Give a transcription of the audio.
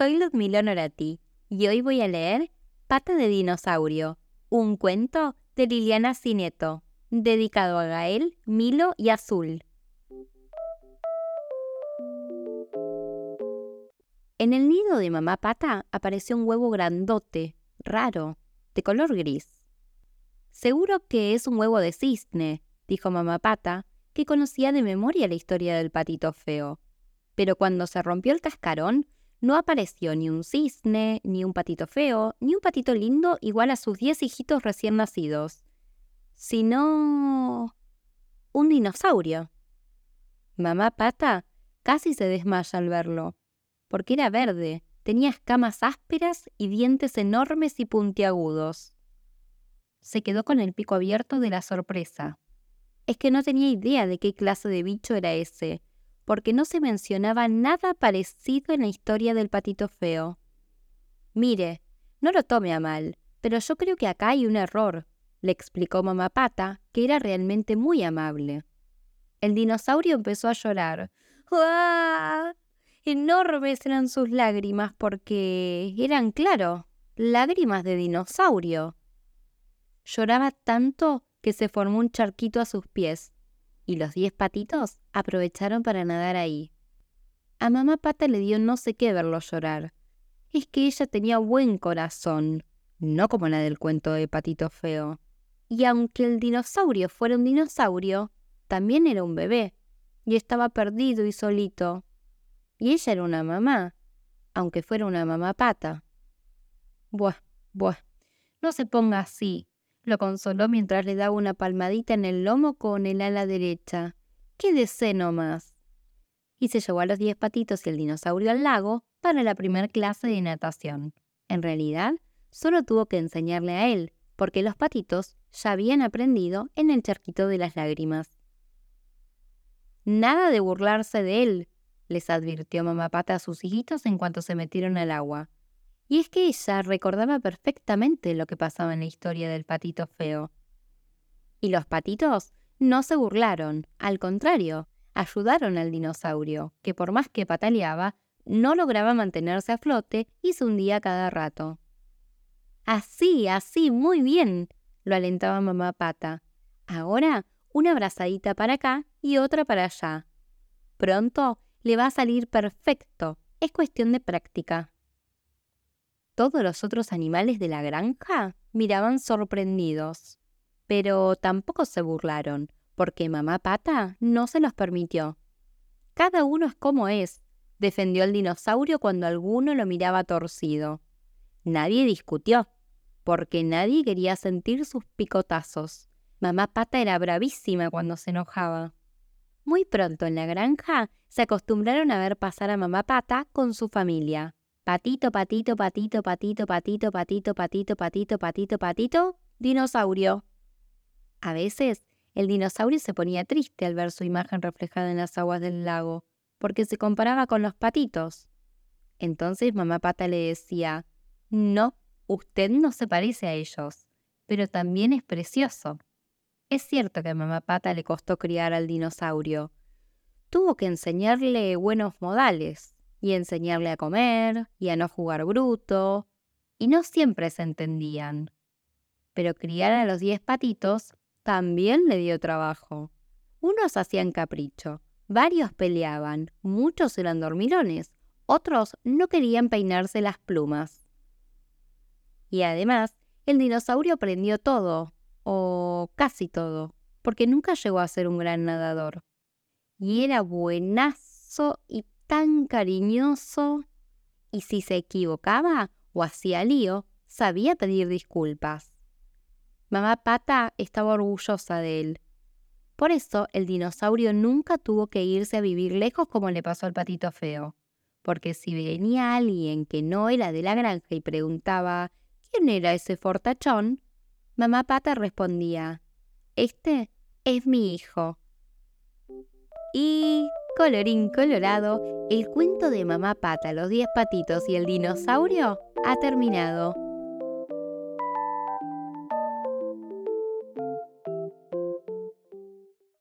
soy Ludmila Norati y hoy voy a leer Pata de Dinosaurio, un cuento de Liliana Cineto, dedicado a Gael, Milo y Azul. En el nido de mamá pata apareció un huevo grandote, raro, de color gris. Seguro que es un huevo de cisne, dijo mamá pata, que conocía de memoria la historia del patito feo. Pero cuando se rompió el cascarón, no apareció ni un cisne, ni un patito feo, ni un patito lindo igual a sus diez hijitos recién nacidos, sino un dinosaurio. Mamá Pata casi se desmaya al verlo, porque era verde, tenía escamas ásperas y dientes enormes y puntiagudos. Se quedó con el pico abierto de la sorpresa. Es que no tenía idea de qué clase de bicho era ese, porque no se mencionaba nada parecido en la historia del patito feo. Mire, no lo tome a mal, pero yo creo que acá hay un error, le explicó mamá Pata, que era realmente muy amable. El dinosaurio empezó a llorar. ¡Ah! Enormes eran sus lágrimas porque eran, claro, lágrimas de dinosaurio. Lloraba tanto que se formó un charquito a sus pies y los diez patitos aprovecharon para nadar ahí. A mamá pata le dio no sé qué verlo llorar. Es que ella tenía buen corazón, no como la del cuento de Patito Feo. Y aunque el dinosaurio fuera un dinosaurio, también era un bebé, y estaba perdido y solito. Y ella era una mamá, aunque fuera una mamá pata. Buah, buah, no se ponga así, lo consoló mientras le daba una palmadita en el lomo con el ala derecha. Quédese nomás. Y se llevó a los diez patitos y el dinosaurio al lago para la primera clase de natación. En realidad, solo tuvo que enseñarle a él, porque los patitos ya habían aprendido en el charquito de las lágrimas. Nada de burlarse de él, les advirtió mamá pata a sus hijitos en cuanto se metieron al agua. Y es que ella recordaba perfectamente lo que pasaba en la historia del patito feo. Y los patitos no se burlaron, al contrario, ayudaron al dinosaurio, que por más que pataleaba, no lograba mantenerse a flote y se hundía cada rato. Así, así, muy bien, lo alentaba mamá pata. Ahora una abrazadita para acá y otra para allá. Pronto le va a salir perfecto, es cuestión de práctica. Todos los otros animales de la granja miraban sorprendidos, pero tampoco se burlaron, porque mamá pata no se los permitió. Cada uno es como es, defendió el dinosaurio cuando alguno lo miraba torcido. Nadie discutió, porque nadie quería sentir sus picotazos. Mamá pata era bravísima cuando se enojaba. Muy pronto en la granja se acostumbraron a ver pasar a mamá pata con su familia. Patito, patito, patito, patito, patito, patito, patito, patito, patito, patito, dinosaurio. A veces el dinosaurio se ponía triste al ver su imagen reflejada en las aguas del lago, porque se comparaba con los patitos. Entonces mamá pata le decía, no, usted no se parece a ellos, pero también es precioso. Es cierto que a mamá pata le costó criar al dinosaurio. Tuvo que enseñarle buenos modales, y enseñarle a comer y a no jugar bruto, y no siempre se entendían. Pero criar a los diez patitos también le dio trabajo. Unos hacían capricho, varios peleaban, muchos eran dormilones, otros no querían peinarse las plumas. Y además, el dinosaurio aprendió todo, o casi todo, porque nunca llegó a ser un gran nadador. Y era buenazo y tan cariñoso y si se equivocaba o hacía lío, sabía pedir disculpas. Mamá Pata estaba orgullosa de él. Por eso el dinosaurio nunca tuvo que irse a vivir lejos como le pasó al patito feo. Porque si venía alguien que no era de la granja y preguntaba ¿quién era ese fortachón? Mamá Pata respondía Este es mi hijo. Y Colorín colorado, el cuento de Mamá Pata, los diez patitos y el dinosaurio ha terminado.